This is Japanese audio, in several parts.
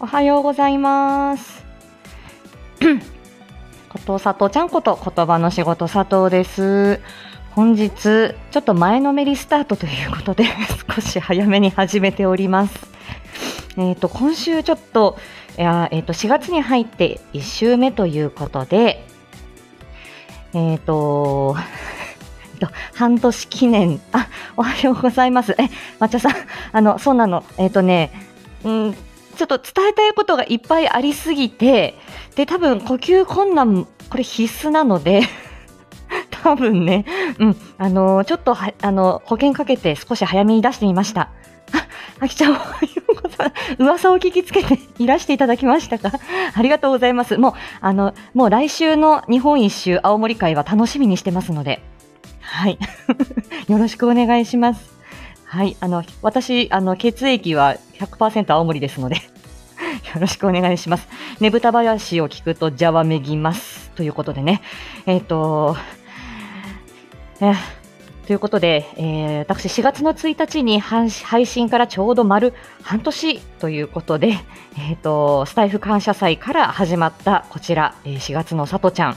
おはようございます。ことさとちゃんこと言葉の仕事佐藤です。本日、ちょっと前のめりスタートということで、少し早めに始めております。えっ、と、今週ちょっと、いやえっ、と、4月に入って1週目ということで、えっ、と、えっと半年記念、あ、おはようございます。え、抹茶さん、あの、そうなの、えっ、とね、うん、ちょっと伝えたいことがいっぱいありすぎて、で、多分呼吸困難、これ必須なので、多分ね、うん、あのちょっとは、あの、保険かけて少し早めに出してみました。あ、あきちゃん、おはようございます。噂を聞きつけていらしていただきましたか？ありがとうございます。もう、あの、もう来週の日本一周青森会は楽しみにしてますので、はい。よろしくお願いします。はい。あの、私、あの、血液は100%青森ですので、よろしくお願いします。ねぶた林を聞くと、じゃわめぎます。ということでね。えっ、と、えーということで、えー私4月の1日に配信からちょうど丸半年ということで、えーと、スタイフ感謝祭から始まったこちら、えー4月のさとちゃん。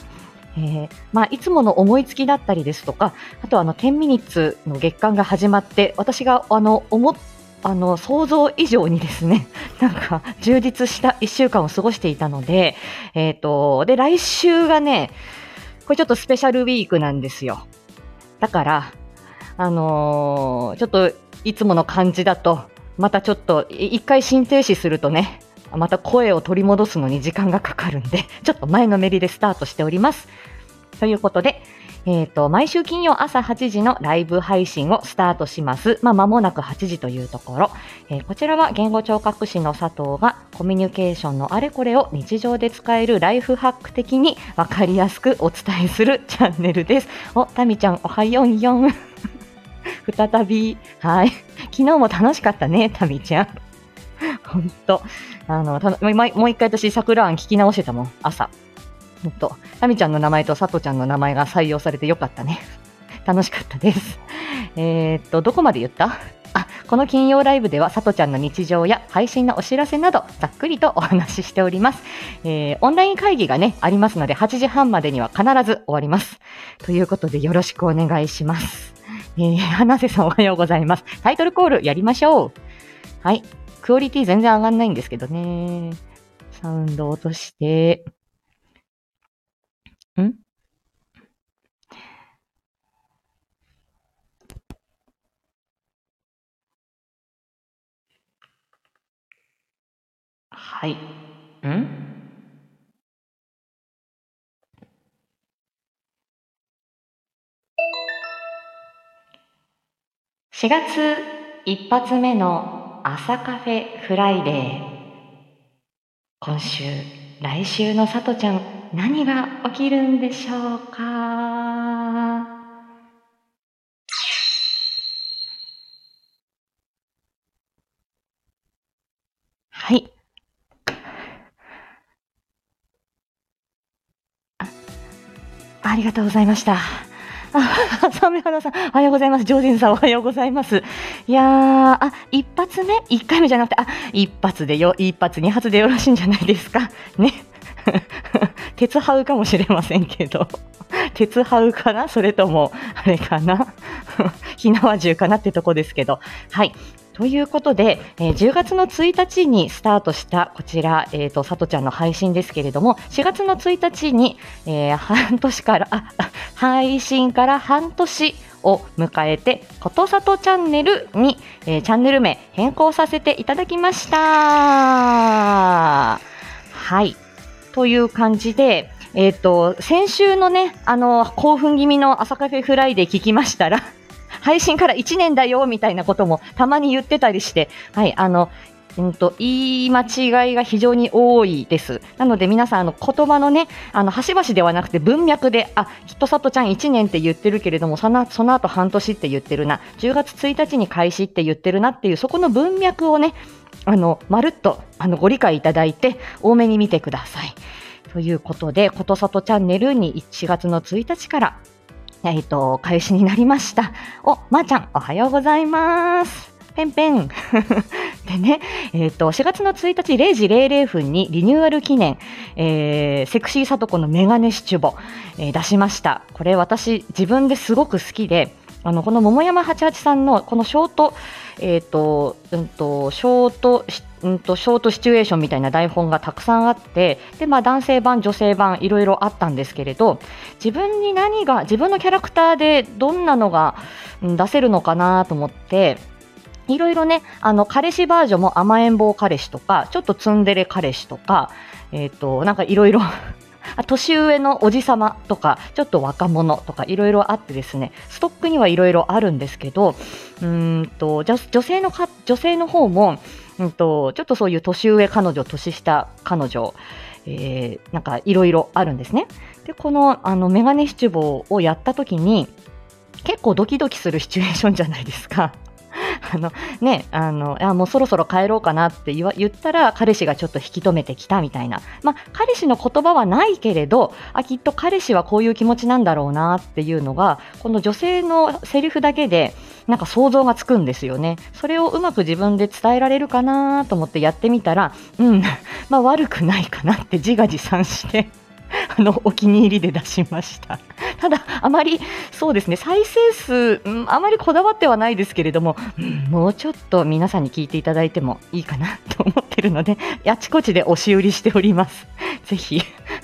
えーまあ、いつもの思いつきだったりですとか、あとあの10ミニッツの月間が始まって、私があの思あの想像以上にですね、なんか充実した1週間を過ごしていたので、えっ、と、で、来週がね、これちょっとスペシャルウィークなんですよ。だから、あのーちょっといつもの感じだと、またちょっと一回心停止するとね、また声を取り戻すのに時間がかかるんで、ちょっと前のめりでスタートしております。ということで、えっ、と、毎週金曜朝8時のライブ配信をスタートします。まあ、間もなく8時というところ。えーこちらは言語聴覚士の佐藤がコミュニケーションのあれこれを日常で使えるライフハック的にわかりやすくお伝えするチャンネルです。お、タミちゃんおはよんよん。再び、はい。昨日も楽しかったね、タミちゃん。ほんと。あの、たもうもう一回私、桜庵聞き直してたもん、朝。ほんと。タミちゃんの名前と佐藤ちゃんの名前が採用されてよかったね。楽しかったです。えーっと、どこまで言った？あ、この金曜ライブでは、さとちゃんの日常や配信のお知らせなど、ざっくりとお話ししております。えーオンライン会議がね、ありますので、8時半までには必ず終わります。ということで、よろしくお願いします。えー、花瀬さんおはようございます。タイトルコールやりましょう。はい。クオリティ全然上がんないんですけどね。サウンド落として。ん？はい。ん？4月一発目の朝カフェフライデー。今週、来週のさとちゃん、何が起きるんでしょうか？はい。あありがとうございました。サメ花さん、おはようございます。ジョージンさん、おはようございます。いやー、あ、一発目？一回目じゃなくて、あ、一発でよ、一発、二発でよろしいんじゃないですか？ね。鉄ハウかもしれませんけど。鉄ハウかな？それとも、あれかな？火縄銃かな？ってとこですけど。はい。ということで、えー10月の1日にスタートしたこちら、えっ、と、さとちゃんの配信ですけれども、4月の1日に、えー半年から、あ、配信から半年を迎えて、ことさとチャンネルに、えーチャンネル名変更させていただきました。はい。という感じで、えっ、と、先週のね、あの、興奮気味の朝カフェフライデー聞きましたら、配信から1年だよみたいなこともたまに言ってたりして、はい、あの、うんと、言い間違いが非常に多いです。なので皆さん、あの、言葉のね、あの、端々ではなくて文脈で、あ、きっとさとちゃん1年って言ってるけれども、その、その後半年って言ってるな、10月1日に開始って言ってるなっていう、そこの文脈をね、あの、まるっと、あの、ご理解いただいて、多めに見てください。ということで、ことさとチャンネルに1月の1日から、えっ、と、開始になりました。お、まー、ちゃん、おはようございます。ペンペン。でね、えっ、と、4月の1日0時00分にリニューアル記念、えー、セクシーさとこのメガネシチュボ、えー出しました。これ私自分ですごく好きで、あの、この桃山88さんのこのショート、えっ、と、うんと、ショート、んと、ショートシチュエーションみたいな台本がたくさんあって、で、まあ男性版、女性版、いろいろあったんですけれど、自分に何が、自分のキャラクターでどんなのがうん出せるのかなと思って、いろいろね、あの、彼氏バージョンも甘えん坊彼氏とか、ちょっとツンデレ彼氏とか、えっ、と、なんかいろいろ、年上のおじさまとか、ちょっと若者とかいろいろあってですね、ストックにはいろいろあるんですけど、うんと、女性のか、女性の方も、うんと、ちょっとそういう年上彼女、年下彼女、えーなんかいろいろあるんですね。で、この、あの、メガネシチュボをやった時に、結構ドキドキするシチュエーションじゃないですか。あのね、あのあもうそろそろ帰ろうかなって言言ったら彼氏がちょっと引き止めてきたみたいな、まあ、彼氏の言葉はないけれどあきっと彼氏はこういう気持ちなんだろうなっていうのがこの女性のセリフだけでなんか想像がつくんですよね。それをうまく自分で伝えられるかなと思ってやってみたらうん まあ悪くないかなって自画自賛して。あのお気に入りで出しました。ただ、あまりそうですね再生数、うんあまりこだわってはないですけれども、うんもうちょっと皆さんに聞いていただいてもいいかなと思ってるので、あちこちで押し売りしております。ぜひ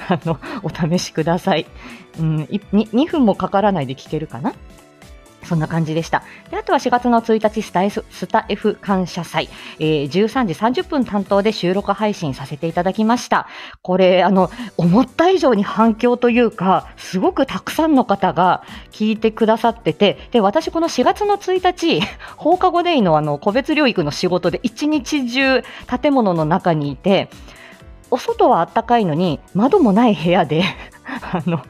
あのお試しください。うん、2。2分もかからないで聞けるかな。そんな感じでした。であとは4月の1日スタイフ、スタ F 感謝祭、えー13時30分担当で収録配信させていただきました。これ、あの、思った以上に反響というか、すごくたくさんの方が聞いてくださってて、で、私この4月の1日、放課後デイのあの、個別療育の仕事で一日中建物の中にいて、お外は暖かいのに、窓もない部屋で、あの、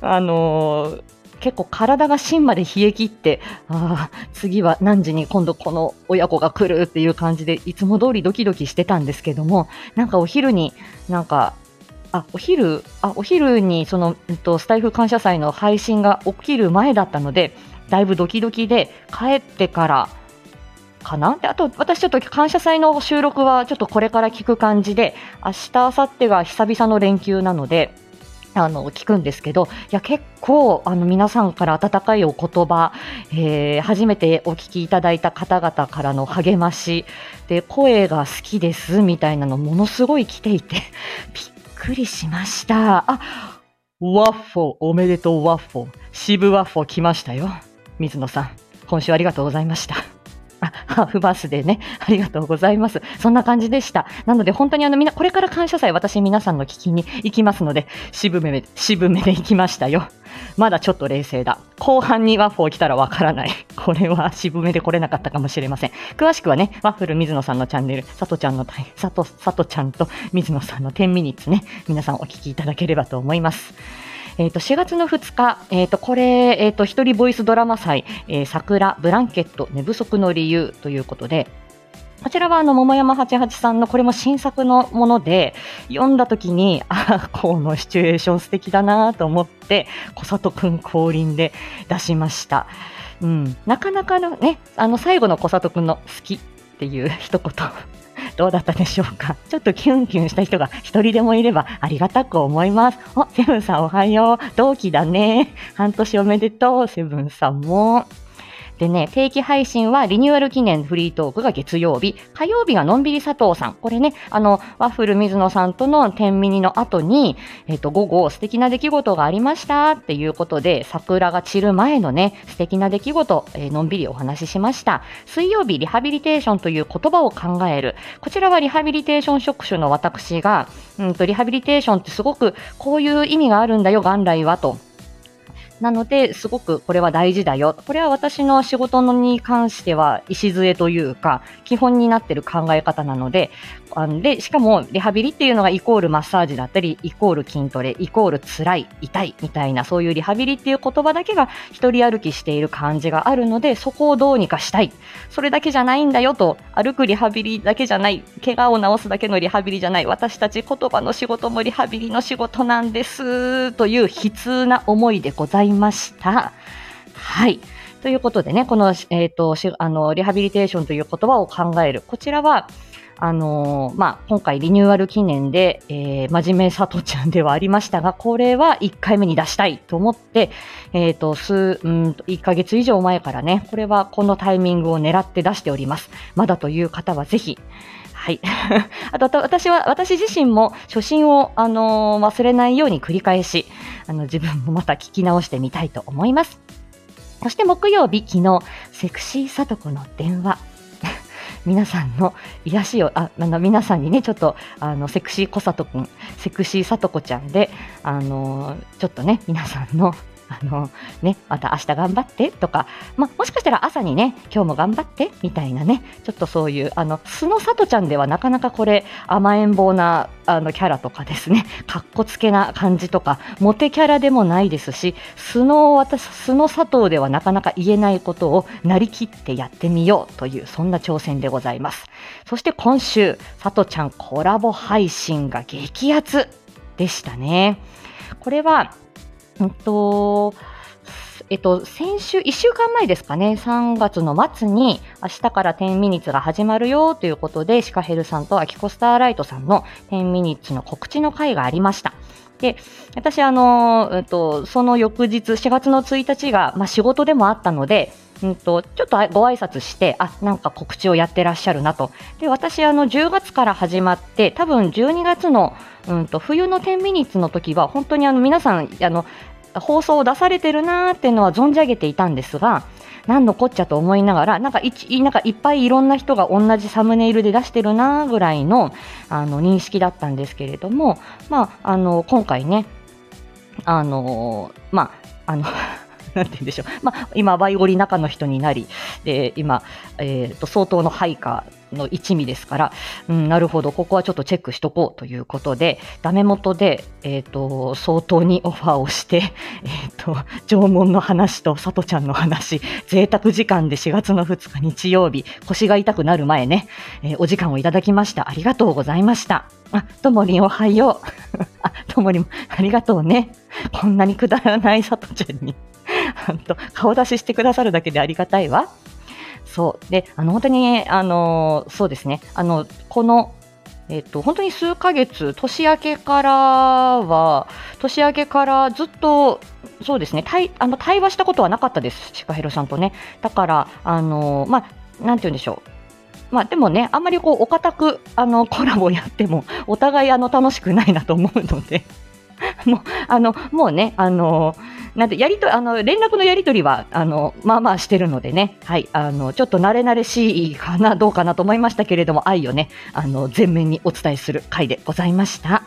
あのー結構体が芯まで冷え切って、ああ、次は何時に今度この親子が来るっていう感じで、いつも通りドキドキしてたんですけども、なんかお昼に、なんか、あ、お昼、あ、お昼にその、うんと、スタイフ感謝祭の配信が起きる前だったので、だいぶドキドキで、帰ってから、かな？であと、私ちょっと感謝祭の収録はちょっとこれから聞く感じで、明日、明後日が久々の連休なので、あの聞くんですけど、いや結構あの皆さんから温かいお言葉、えー初めてお聞きいただいた方々からの励ましで声が好きですみたいなのものすごい来ていて びっくりしました。あワッフォおめでとうワッフォ渋ワッフォ来ましたよ水野さん今週ありがとうございました。あ、ハーフバースデーね。ありがとうございます。そんな感じでした。なので本当にあのみな、これから感謝祭私皆さんの聞きに行きますので、渋めで、渋めで行きましたよ。まだちょっと冷静だ。後半にワッフォー来たらわからない。これは渋めで来れなかったかもしれません。詳しくはね、ワッフル水野さんのチャンネル、さとちゃんの、さと、さとちゃんと水野さんの10ミニッツね、皆さんお聞きいただければと思います。えっ、と、4月の2日、えっ、と、これ、えっ、と、一人ボイスドラマ祭、えー桜、ブランケット、寝不足の理由ということで、こちらはあの桃山八八さんのこれも新作のもので読んだ時にああこのシチュエーション素敵だなと思って小里くん降臨で出しました、うん、なかなかのねあの最後の小里くんの好きっていう一言。どうだったでしょうか？ちょっとキュンキュンした人が一人でもいればありがたく思います。お、セブンさんおはよう。同期だね。半年おめでとう、セブンさんも。でね、定期配信はリニューアル記念フリートークが月曜日、火曜日がのんびり佐藤さん。これね、あの、ワッフル水野さんとの天ミニの後に、えっ、と、午後素敵な出来事がありましたっていうことで、桜が散る前のね、素敵な出来事、えーのんびりお話ししました。水曜日、リハビリテーションという言葉を考える。こちらはリハビリテーション職種の私が、うんと、リハビリテーションってすごくこういう意味があるんだよ、元来はと。なので、すごくこれは大事だよ。これは私の仕事のに関しては、礎というか、基本になってる考え方なので、あので、しかも、リハビリっていうのがイコールマッサージだったり、イコール筋トレ、イコール辛い、痛い、みたいな、そういうリハビリっていう言葉だけが一人歩きしている感じがあるので、そこをどうにかしたい。それだけじゃないんだよと、歩くリハビリだけじゃない、怪我を治すだけのリハビリじゃない、私たち言葉の仕事もリハビリの仕事なんです、という悲痛な思いでございますました。はい。ということでね、この、えっ、と、あの、リハビリテーションという言葉を考える。こちらは、あのー、まあ、今回リニューアル記念で、えー、真面目さとちゃんではありましたが、これは1回目に出したいと思って、えっ、ー、と、数、うん1ヶ月以上前からね、これはこのタイミングを狙って出しております。まだという方はぜひ、はい。あと、私は、私自身も初心を、あの忘れないように繰り返し、あの、自分もまた聞き直してみたいと思います。そして木曜日、昨日、セクシーさとこの電話。皆さんの癒しを、あ、あの、皆さんにね、ちょっと、あの、セクシー小里くん、セクシーさとこちゃんで、あの、ちょっとね、皆さんのあの、ね、また明日頑張ってとか、まあもしかしたら朝にね、今日も頑張ってみたいなね、ちょっとそういう、あの、素の里ちゃんではなかなかこれ、甘えん坊な、あの、キャラとかですね、かっこつけな感じとか、モテキャラでもないですし、素の私、素の佐藤ではなかなか言えないことをなりきってやってみようという、そんな挑戦でございます。そして今週、佐藤ちゃんコラボ配信が激アツでしたね。これは、うんと、えっと、先週、1週間前ですかね、3月の末に、明日から10ミニッツが始まるよということで、シカヘルさんとアキコスターライトさんの10ミニッツの告知の会がありました。で、私、あの、えっと、その翌日、4月の1日が、まあ、仕事でもあったので、うんと、ちょっとご挨拶して、あ、なんか告知をやってらっしゃるなと。で、私、あの、10月から始まって、多分12月の、うんと、冬の10ミニッツの時は、本当にあの、皆さん、あの、放送を出されてるなーっていうのは存じ上げていたんですが、何のこっちゃと思いながら、なんかいなんかいっぱいいろんな人が同じサムネイルで出してるなぐらいのあの認識だったんですけれども、まあ、あの今回ね、あのまあ、あの なんて言うんでしょう。まあ、今、バイオリ中の人になり、で、今、えっ、ー、と、相当の配下の一味ですから、うん、なるほど、ここはちょっとチェックしとこうということで、ダメ元で、えっ、ー、と、相当にオファーをして、えっ、ー、と、縄文の話とさとちゃんの話、贅沢時間で4月の2日日曜日、腰が痛くなる前ね、えー、お時間をいただきました。ありがとうございました。あ、ともりんおはよう。あ、ともりんありがとうね。こんなにくだらないさとちゃんに。顔出ししてくださるだけでありがたいわ。そう。で、あの、本当に、あの、そうですね。あの、この、えっと、本当に数ヶ月、年明けからは、年明けからずっと、そうですね、対あの対話したことはなかったです、シカヘロさんとね。だから、あの、まあ、なんて言うんでしょう。まあ、でもね、あんまりこう、お堅く、あの、コラボやっても、お互い、あの、楽しくないなと思うので、もう、あの、もうね、あの、なんで、やりと、あの、連絡のやり取りは、あの、まあまあしてるのでね、はい、あの、ちょっと慣れ慣れしいかな、どうかなと思いましたけれども、愛をね、あの、全面にお伝えする回でございました。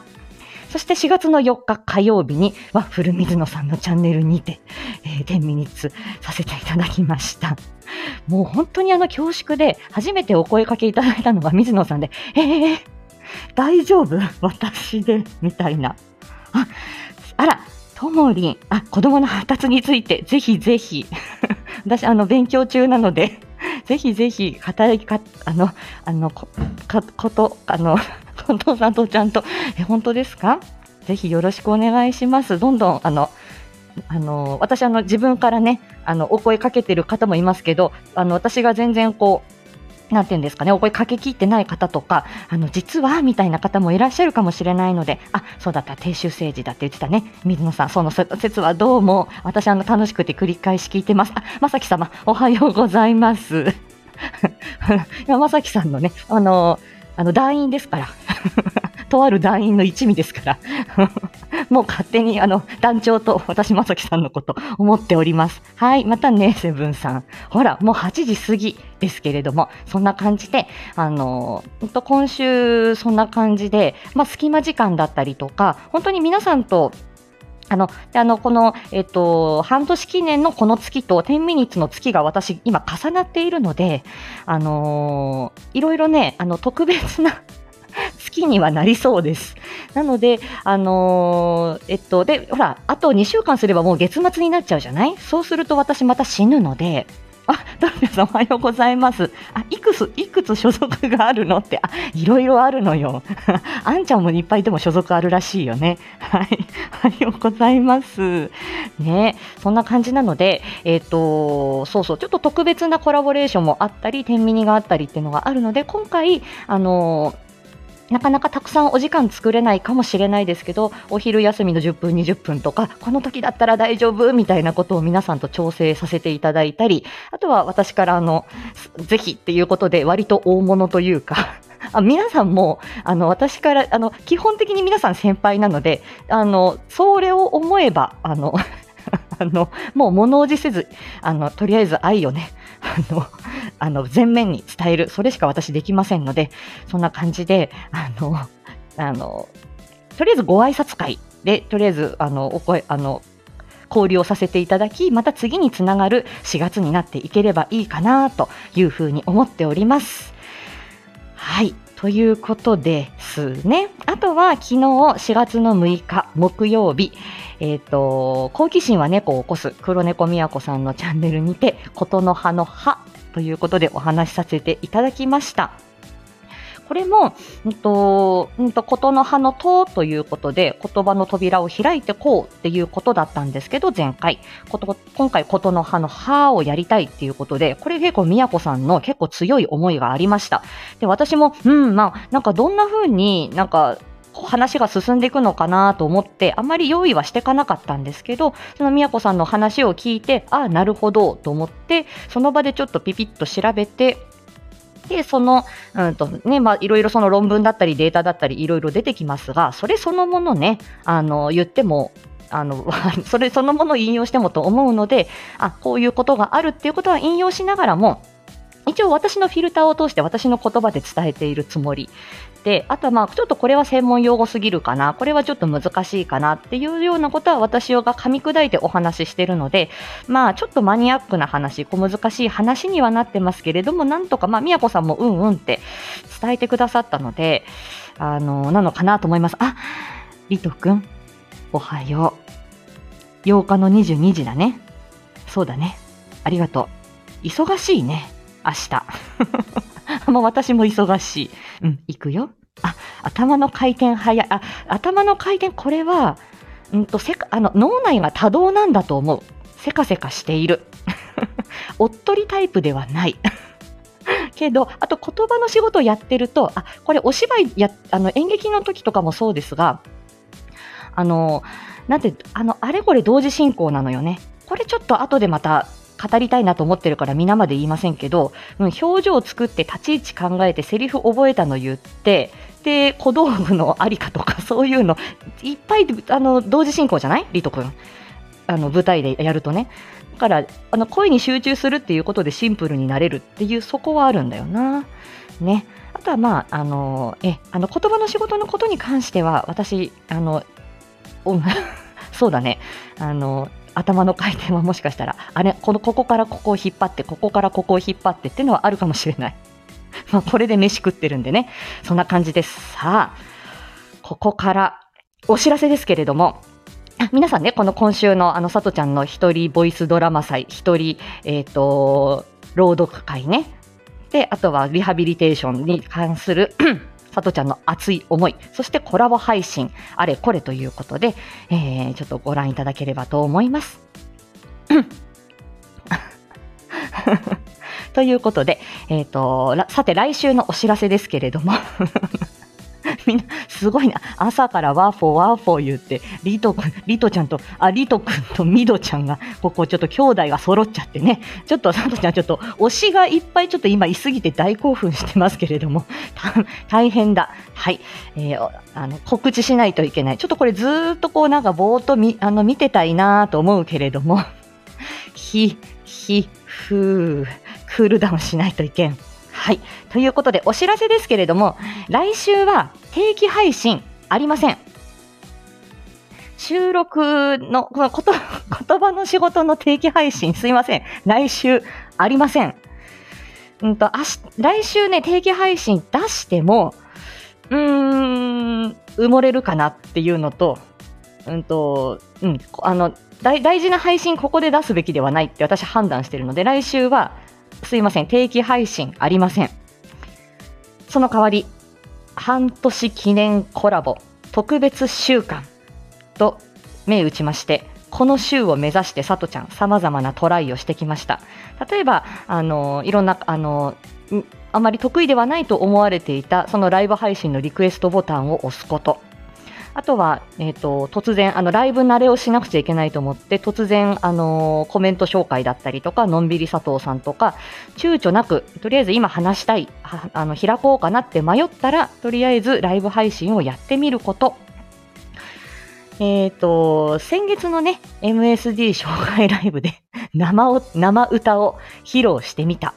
そして4月の4日火曜日にワッフル水野さんのチャンネルにて、えー、10ミニッツさせていただきました。もう本当にあの恐縮で初めてお声かけいただいたのが水野さんで、えー、大丈夫？私でみたいな。あ、ら、ともりん、あ、子供の発達について、ぜひぜひ。私、あの、勉強中なので、ぜひぜひ、働きか、あの、あの、こ、か、こと、あの、近藤さんとちゃんと、え、本当ですか？ぜひよろしくお願いします。どんどん、あの、あの、私、あの、自分からね、あの、お声かけてる方もいますけど、あの、私が全然こう、なんていうんですかね、お声かけきってない方とか、あの、実は、みたいな方もいらっしゃるかもしれないので、あ、そうだった、低周政治だって言ってたね。水野さん、その説はどうも、私、あの、楽しくて繰り返し聞いてます。あ、まさき様、おはようございます。いや、まさきさんのね、あの、あの、団員ですから。とある団員の一味ですから。もう勝手にあの団長と私、まさきさんのこと思っております。はい、またね、セブンさん。ほら、もう8時過ぎですけれども、そんな感じで、あの、と今週そんな感じで、まあ、隙間時間だったりとか、本当に皆さんとあの、あの、この、えっと、半年記念のこの月と10ミニッツの月が私、今重なっているので、あのー、いろいろね、あの、特別な 月にはなりそうです。なので、あのー、えっと、で、ほら、あと2週間すればもう月末になっちゃうじゃない？そうすると私また死ぬので、あ、ドルピョさんおはようございます。あ、いくつ、いくつ所属があるのって、あ、いろいろあるのよ。あんちゃんもいっぱいでも所属あるらしいよね。はい。おはようございます。ね、そんな感じなので、えっ、と、そうそう、ちょっと特別なコラボレーションもあったり、天ミニがあったりっていうのがあるので、今回、あのなかなかたくさんお時間作れないかもしれないですけど、お昼休みの10分、20分とか、この時だったら大丈夫みたいなことを皆さんと調整させていただいたり、あとは私からあの、ぜひっていうことで割と大物というか、あ皆さんもあの私からあの基本的に皆さん先輩なのであのそれを思えばあのあのもう物おじせずあのとりあえず愛をねあのあの前面に伝えるそれしか私できませんのでそんな感じであのあのとりあえずご挨拶会でとりあえずあのお声あの交流をさせていただきまた次につながる4月になっていければいいかなというふうに思っております。はい。ということですね。あとは昨日4月の6日木曜日、えっ、と、好奇心は猫を起こす黒猫みやこさんのチャンネルにて、ことの葉の葉ということでお話しさせていただきました。これも、うんと、うんと、ことの葉のとということで、言葉の扉を開いてこうっていうことだったんですけど、前回。こと今回、ことの葉の葉をやりたいっていうことで、これ結構みやこさんの結構強い思いがありました。で、私も、うん、まあ、なんかどんな風になんか、話が進んでいくのかなと思って、あまり用意はしていかなかったんですけど、その宮子さんの話を聞いて、ああ、なるほどと思って、その場でちょっとピピッと調べて、で、その、うんとね、まあ、いろいろその論文だったりデータだったりいろいろ出てきますが、それそのものね、あの、言っても、あの、それそのものを引用してもと思うので、あ、こういうことがあるっていうことは引用しながらも、一応私のフィルターを通して私の言葉で伝えているつもり。で、あとはまあちょっとこれは専門用語すぎるかな、これはちょっと難しいかなっていうようなことは私が噛み砕いてお話ししてるので、まあちょっとマニアックな話、小難しい話にはなってますけれども、なんとかまあ宮子さんもうんうんって伝えてくださったので、あの、なのかなと思います。あ、リトくん、おはよう。8日の22時だね。そうだね。ありがとう。忙しいね。明日。もう私も忙しい。うん、行くよ。あ、頭の回転早い。あ、頭の回転、これは、んと、せ、あの、脳内が多動なんだと思う。せかせかしている。おっとりタイプではない。けど、あと言葉の仕事をやってると、あ、これお芝居や、あの、演劇の時とかもそうですが、あの、なんて、あの、あれこれ同時進行なのよね。これちょっと後でまた語りたいなと思ってるから皆まで言いませんけど、うん、表情を作って立ち位置考えてセリフ覚えたの言って、で、小道具のありかとか そういうのいっぱいあの同時進行じゃない？リト君。あの舞台でやるとね。だからあの声に集中するっていうことでシンプルになれるっていうそこはあるんだよな。ね。あとはまあ、あの、え、あの言葉の仕事のことに関しては私、あの、そうだね。あの、頭の回転はもしかしたら、あれ、この、ここからここを引っ張って、ここからここを引っ張ってっていうのはあるかもしれない。まあ、これで飯食ってるんでね。そんな感じです。さあ、ここから、お知らせですけれども、皆さんね、この今週のあの、さとちゃんの一人ボイスドラマ祭、一人、えっ、と、朗読会ね。で、あとはリハビリテーションに関する さとちゃんの熱い思い、そしてコラボ配信、あれこれということで、えー、ちょっとご覧いただければと思います。ということで、えっ、と、さて来週のお知らせですけれども、みんな、すごいな。朝からワーフォーワーフォー言って、リトくん、リトちゃんと、あ、リトくんとミドちゃんが、ここちょっと兄弟が揃っちゃってね。ちょっと、サトちゃん、ちょっと、推しがいっぱいちょっと今いすぎて大興奮してますけれども、大変だ。はい。えー、あの、告知しないといけない。ちょっとこれずっとこうなんかぼーっとみ、あの、見てたいなと思うけれども、ひ、ひ、ふー、クールダウンしないといけん。はい。ということで、お知らせですけれども、来週は定期配信ありません。収録の、このこと、言葉の仕事の定期配信、すいません。来週ありません。うんと、あし、来週ね、定期配信出しても、うーん、埋もれるかなっていうのと、うんと、うん、あの、大大事な配信ここで出すべきではないって私判断しているので、来週はすいません、定期配信ありません。その代わり、半年記念コラボ特別週間と銘打ちまして、この週を目指してさとちゃん様々なトライをしてきました。例えば、あの、いろんな、あの、あまり得意ではないと思われていたそのライブ配信のリクエストボタンを押すこと。あとは、えっ、ー、と、突然、あの、ライブ慣れをしなくちゃいけないと思って、突然、あのー、コメント紹介だったりとか、のんびり佐藤さんとか、躊躇なく、とりあえず今話したい、あの、開こうかなって迷ったら、とりあえずライブ配信をやってみること。えっ、ー、と、先月のね、MSD 紹介ライブで生を、生歌を披露してみた。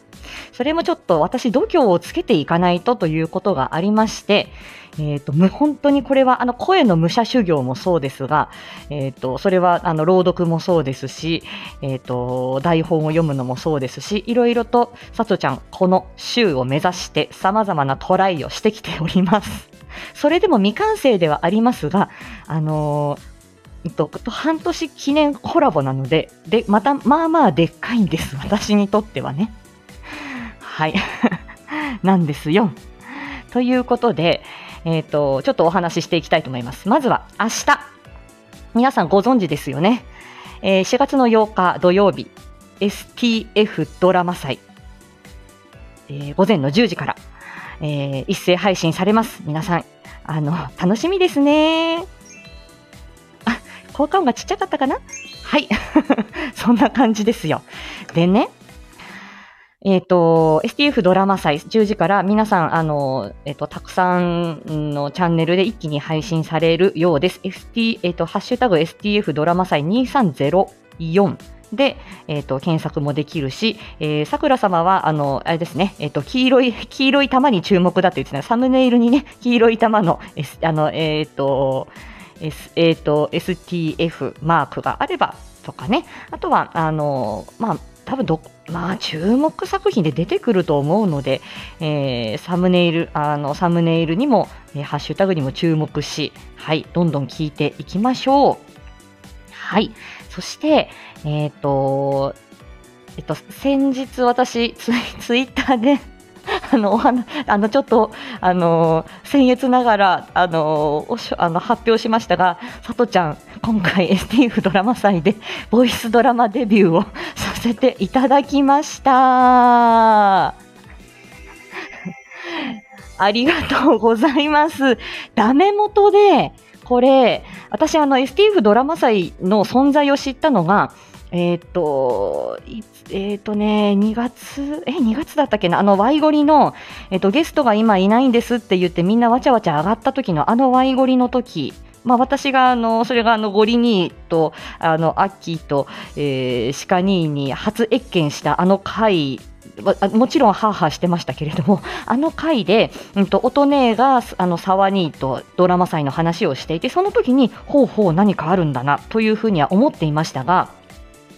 それもちょっと私度胸をつけていかないとということがありまして、え、ー、と、本当にこれはあの声の武者修行もそうですが、え、ー、と、それはあの朗読もそうですし、え、ー、と、台本を読むのもそうですし、いろいろとさとちゃん、この週を目指して様々なトライをしてきております。それでも未完成ではありますが、あのと半年記念コラボなので、で、また、まあまあでっかいんです。私にとってはね。はい。なんですよ。ということで、えっ、ー、と、ちょっとお話ししていきたいと思います。まずは明日。皆さんご存知ですよね。えー、4月の8日土曜日、STF ドラマ祭、えー、午前の10時から、えー、一斉配信されます。皆さん、あの、楽しみですね。あ、効果音がちっちゃかったかな？はい。そんな感じですよ。でね、えっ、ー、と、STF ドラマ祭10時から皆さん、あの、えっ、ー、と、たくさんのチャンネルで一気に配信されるようです。ST、えっ、ー、と、ハッシュタグ STF ドラマ祭2304で、えっ、と、検索もできるし、えー、桜様は、あの、あれですね、えっ、と、黄色い、黄色い玉に注目だって言ってたサムネイルにね、黄色い玉の、S、あの、えっ、と、S、えっ、と、STF マークがあれば、とかね、あとは、あの、まあ、多分ど、まあ、注目作品で出てくると思うので、えー、サムネイル、あの、サムネイルにも、えー、ハッシュタグにも注目し、はい、どんどん聞いていきましょう。はい。そして、えっ、ー、と、えっと、先日私ツイ、ツイッターで あの、お話、あの、ちょっと、あの、僭越ながら、あの、おしあの発表しましたが、さとちゃん、今回 STF ドラマ祭で、ボイスドラマデビューを させていただきました。ありがとうございます。ダメ元で、これ、私、あの、STF ドラマ祭の存在を知ったのが、えっ、ー、と、えっ、ー、とね、2月、え、2月だったっけな、あの、ワイゴリの、えっ、ー、と、ゲストが今いないんですって言って、みんなわちゃわちゃ上がった時の、あのワイゴリの時、まあ、私が、あの、それが、あの、ゴリニーと、あの、アッキーと、えー、シカニーに初謁見したあの回もちろんハーハーしてましたけれども、あの回で、うんと、音姉が、あの、沢兄とドラマ祭の話をしていて、その時に、ほうほう何かあるんだな、というふうには思っていましたが、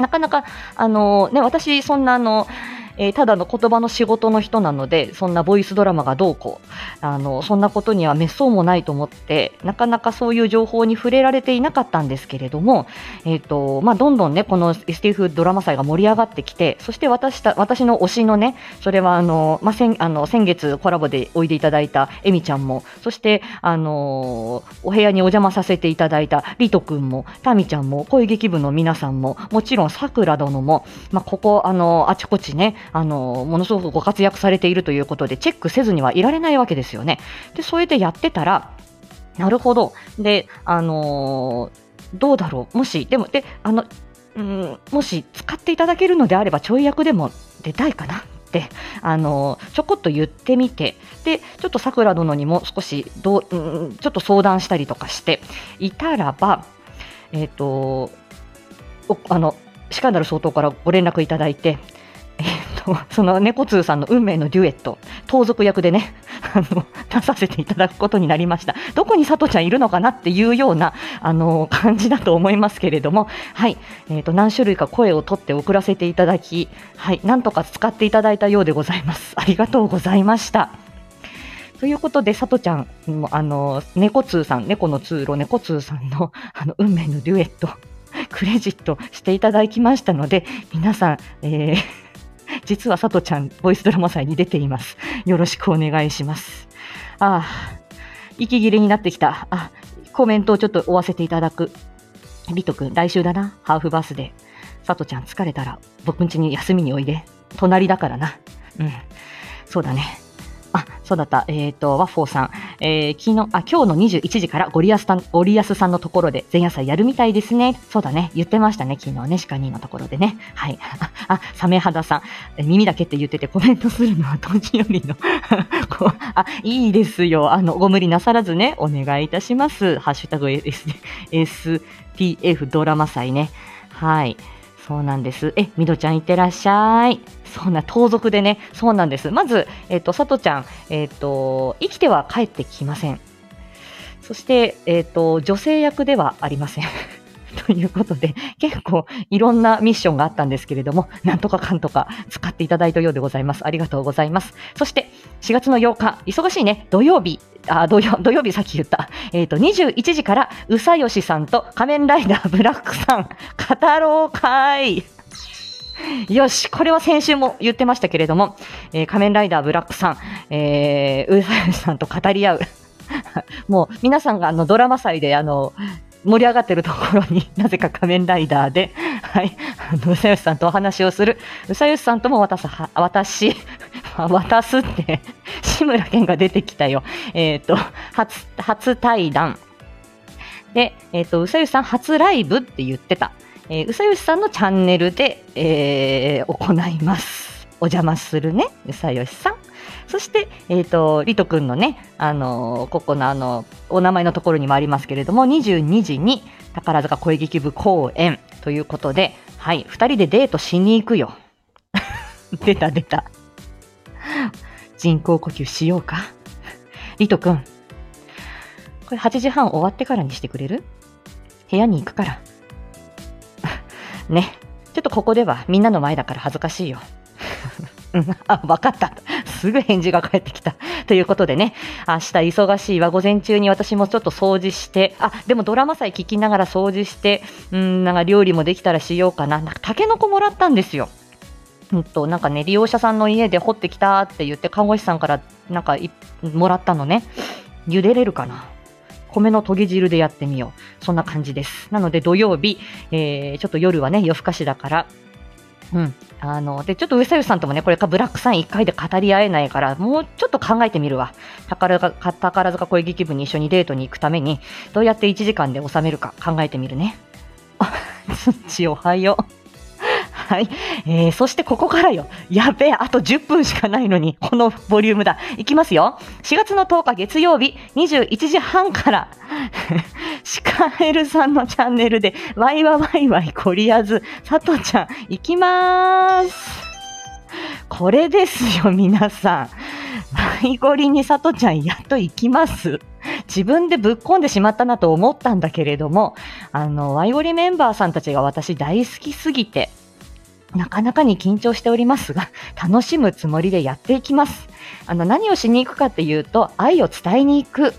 なかなか、あのね、私、そんなあの、えー、ただの言葉の仕事の人なので、そんなボイスドラマがどうこう、あの、そんなことには滅相もないと思って、なかなかそういう情報に触れられていなかったんですけれども、えっ、ー、と、まあ、どんどんね、この STF ドラマ祭が盛り上がってきて、そして私た、私の推しのね、それはあの、まあ、先、あの、先月コラボでおいでいただいたエミちゃんも、そして、あの、お部屋にお邪魔させていただいたリト君も、タミちゃんも、声劇部の皆さんも、もちろんさくら殿も、まあ、ここ、あの、あちこちね、あの、ものすごくご活躍されているということで、チェックせずにはいられないわけですよね。で、それでやってたら、なるほど。で、あのー、どうだろう。もし、でも、で、あの、うん、もし使っていただけるのであれば、ちょい役でも出たいかなって、あのちょこっと言ってみて、で、ちょっとさくら殿にも少しどう、うん、ちょっと相談したりとかしていたらば、えっ、ー、と、あの、シカンダル総統からご連絡いただいて、と、その猫通さんの運命のデュエット、盗賊役でね、あの出させていただくことになりました。どこにさとちゃんいるのかなっていうようなあの感じだと思いますけれども、はい、えーと、何種類か声を取って送らせていただき、はい、なんとか使っていただいたようでございます。ありがとうございました。ということで、さとちゃん、あの、猫通さん、猫の通路、猫通さんの、あの、運命のデュエット、クレジットしていただきましたので、皆さん、えー実はさとちゃん、ボイスドラマ祭に出ています。よろしくお願いします。ああ、息切れになってきた。あ、コメントをちょっと追わせていただく。リト君、来週だな。ハーフバースで。さとちゃん疲れたら僕ん家に休みにおいで。隣だからな。うん。そうだね。そうだった。えっ、ー、と、ワッフォーさん。えー、昨日、あ、今日の21時からゴリアスさん、ゴリアスさんのところで前夜祭やるみたいですね。そうだね。言ってましたね。昨日ね、鹿人のところでね。はい。あ、サメ肌さん。耳だけって言っててコメントするのは年寄りの こう。あ、いいですよ。あの、ご無理なさらずね、お願いいたします。ハッシュタグ S、SPF ドラマ祭ね。はい。そうなんです。え、みどちゃんいってらっしゃい。そんな盗賊でね、そうなんです。まず、えっ、ー、と、さとちゃん、えっ、ー、と、生きては帰ってきません。そして、えっ、ー、と、女性役ではありません。ということで、結構いろんなミッションがあったんですけれども、なんとかかんとか使っていただいたようでございます。ありがとうございます。そして、4月の8日、忙しいね、土曜日、あ土曜土曜日さっき言った、えっ、ー、と、21時から、うさよしさんと仮面ライダーブラックさん、語ろう会。よし、これは先週も言ってましたけれども、えー、仮面ライダーブラックさん、えー、うさよしさんと語り合う。もう皆さんがあのドラマ祭であの盛り上がってるところに なぜか仮面ライダーで、はい、うさよしさんとお話をする。うさよしさんとも私、私、渡すって、志村けんが出てきたよ。えっ、ー、と、初、初対談。で、えっ、ー、と、うさよしさん初ライブって言ってた。えー、うさよしさんのチャンネルで、えー、行います。お邪魔するね、うさよしさん。そして、えっ、ー、と、りとくんのね、あのー、ここのあの、お名前のところにもありますけれども、22時に宝塚声劇部公演ということで、はい、2人でデートしに行くよ。出た出た。人工呼吸しようか。りとくん、これ8時半終わってからにしてくれる？部屋に行くから。ね。ちょっとここではみんなの前だから恥ずかしいよ。あ、わかった。すぐ返事が返ってきた。ということでね、明日忙しいわ。午前中に私もちょっと掃除して、あ、でもドラマ祭聞きながら掃除して、うん、なんか料理もできたらしようかな。なんかタケノコもらったんですよ。うんと、なんかね、利用者さんの家で掘ってきたって言って、看護師さんからなんかもらったのね。茹でれるかな米のとぎ汁でやってみよう。そんな感じです。なので土曜日、えー、ちょっと夜はね、夜更かしだから、うん。あの、で、ちょっと上佐さんともね、これかブラックさん1回で語り合えないから、もうちょっと考えてみるわ。宝塚宝塚恋劇部に一緒にデートに行くために、どうやって1時間で収めるか考えてみるね。あ、ちおはよう。はい。えー、そしてここからよ。やべえ、あと10分しかないのに、このボリュームだ。いきますよ。4月の10日月曜日、21時半から、シカエルさんのチャンネルで、ワイワワイワイコリアズ、さとちゃん、いきまーす。これですよ、皆さん。ワイゴリにさとちゃん、やっと行きます。自分でぶっ込んでしまったなと思ったんだけれども、あの、ワイゴリメンバーさんたちが私大好きすぎて、なかなかに緊張しておりますが、楽しむつもりでやっていきます。あの、何をしに行くかっていうと、愛を伝えに行く。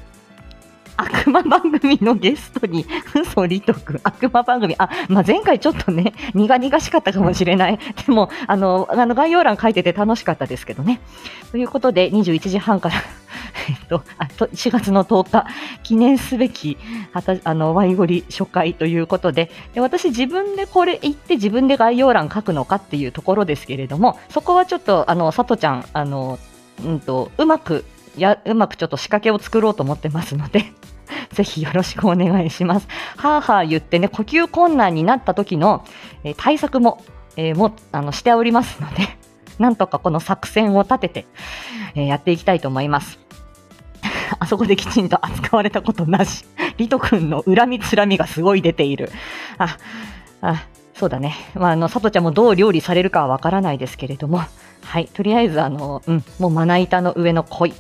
悪魔番組のゲストに嘘りとく悪魔番組あ、まあ、前回ちょっとね苦々しかったかもしれない。でもあのあの概要欄書いてて楽しかったですけどね。ということで21時半から えっと、あと4月の10日、記念すべき、はたあの、ワイゴリ初回ということでで、私自分でこれ言って自分で概要欄書くのかっていうところですけれども、そこはちょっと、あの、さとちゃん、あの、うんと、うまく、や、うまくちょっと仕掛けを作ろうと思ってますので、ぜひよろしくお願いします。はあはあ言ってね、呼吸困難になった時の、えー、対策も、えー、も、あの、しておりますので、なんとかこの作戦を立てて、えー、やっていきたいと思います。あそこできちんと扱われたことなし。リト君の恨みつらみがすごい出ている。あ、あ、そうだね。まあ、あの、さとちゃんもどう料理されるかはわからないですけれども、はい、とりあえず、あの、うん、もうまな板の上の恋。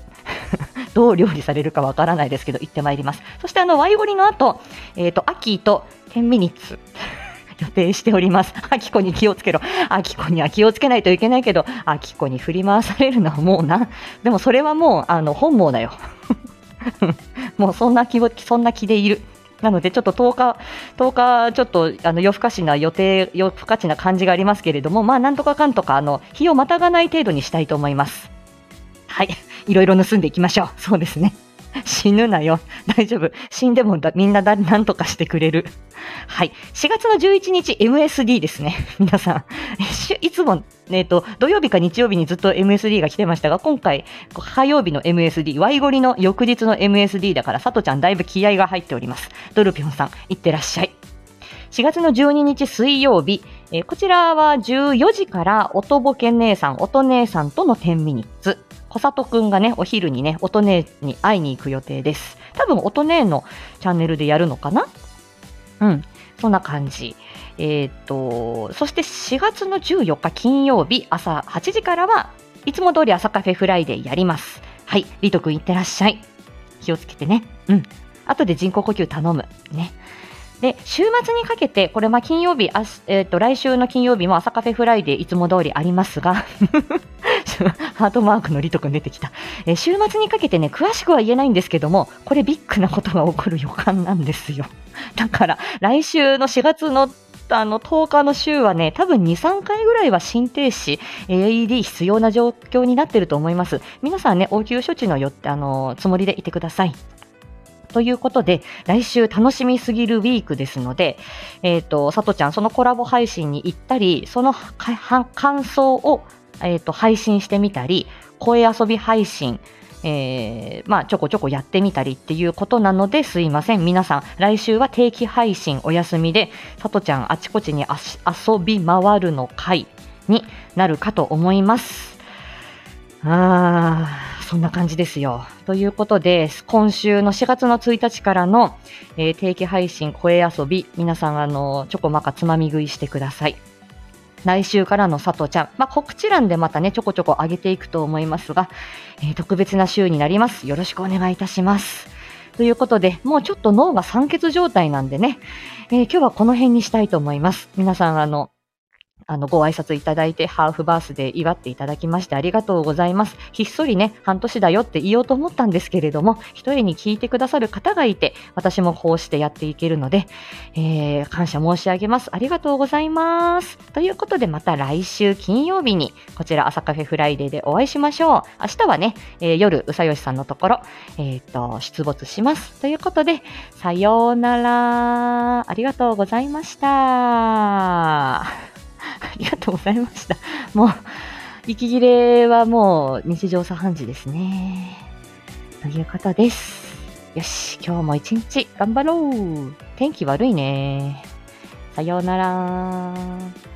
どう料理されるかわからないですけど、行ってまいります。そして、あの、ワイゴリの後、えっ、ー、と、アキーと10ミニッツ。予定しております。あきこに気をつけろ。あきこには気をつけないといけないけど、あきこに振り回されるのはもうな。でもそれはもう、あの、本望だよ。もうそんな気を、そんな気でいる。なので、ちょっと10日、10日、ちょっとあの夜更かしな予定、夜更かしな感じがありますけれども、まあ、なんとかかんとか、あの日をまたがない程度にしたいと思います。はい、いろいろ盗んでいきましょう。そうですね。死ぬなよ。大丈夫。死んでもみんなだ、なんとかしてくれる。はい。4月の11日 MSD ですね。皆さん。いつも、えっ、ー、と、土曜日か日曜日にずっと MSD が来てましたが、今回、火曜日の MSD、ワイゴリの翌日の MSD だから、さとちゃんだいぶ気合が入っております。ドルピョンさん、いってらっしゃい。4月の12日水曜日、えー、こちらは14時から音ボケ姉さん、音姉さんとの10ミニッツ。小里くんがね、お昼にね、音姉に会いに行く予定です。多分、音姉のチャンネルでやるのかな？うん、そんな感じ。えっ、と、そして4月の14日金曜日朝8時からはいつも通り朝カフェフライデーやります。はい、リトくんいってらっしゃい。気をつけてね。うん。後で人工呼吸頼む。ね。で、週末にかけて、これま金曜日、あえっ、ー、と、来週の金曜日も朝カフェフライデーいつも通りありますが ハートマークのリト君出てきた、えー、週末にかけてね、詳しくは言えないんですけども、これビッグなことが起こる予感なんですよ。だから、来週の4月のあの10日の週はね、多分2、3回ぐらいは心停止、AED 必要な状況になっていると思います。皆さんね、応急処置のよあのつもりでいてください。ということで、来週楽しみすぎるウィークですので、えっ、ー、と、さとちゃん、そのコラボ配信に行ったり、その感想をえーと、配信してみたり声遊び配信えー、まあ、ちょこちょこやってみたりっていうことなのですいません。皆さん、来週は定期配信お休みで、さとちゃんあちこちに遊び回るの回になるかと思います。あー、そんな感じですよ。ということで、今週の4月の1日からの、えー、定期配信声遊び、皆さん、あの、ちょこまかつまみ食いしてください。来週からの佐藤ちゃん、まあ、告知欄でまたね、ちょこちょこ上げていくと思いますが、えー、特別な週になります。よろしくお願いいたします。ということで、もうちょっと脳が酸欠状態なんでね、えー、今日はこの辺にしたいと思います。皆さん、あの、あの、ご挨拶いただいて、ハーフバースで祝っていただきましてありがとうございます。ひっそりね、半年だよって言おうと思ったんですけれども、一人に聞いてくださる方がいて、私もこうしてやっていけるので、えー、感謝申し上げます。ありがとうございます。ということで、また来週金曜日に、こちら朝カフェフライデーでお会いしましょう。明日はね、えー、夜、うさよしさんのところ、えっ、ー、と、出没します。ということで、さようなら。ありがとうございました。ありがとうございました。もう、息切れはもう日常茶飯事ですね。ということです。よし、今日も一日頑張ろう。天気悪いね。さようなら。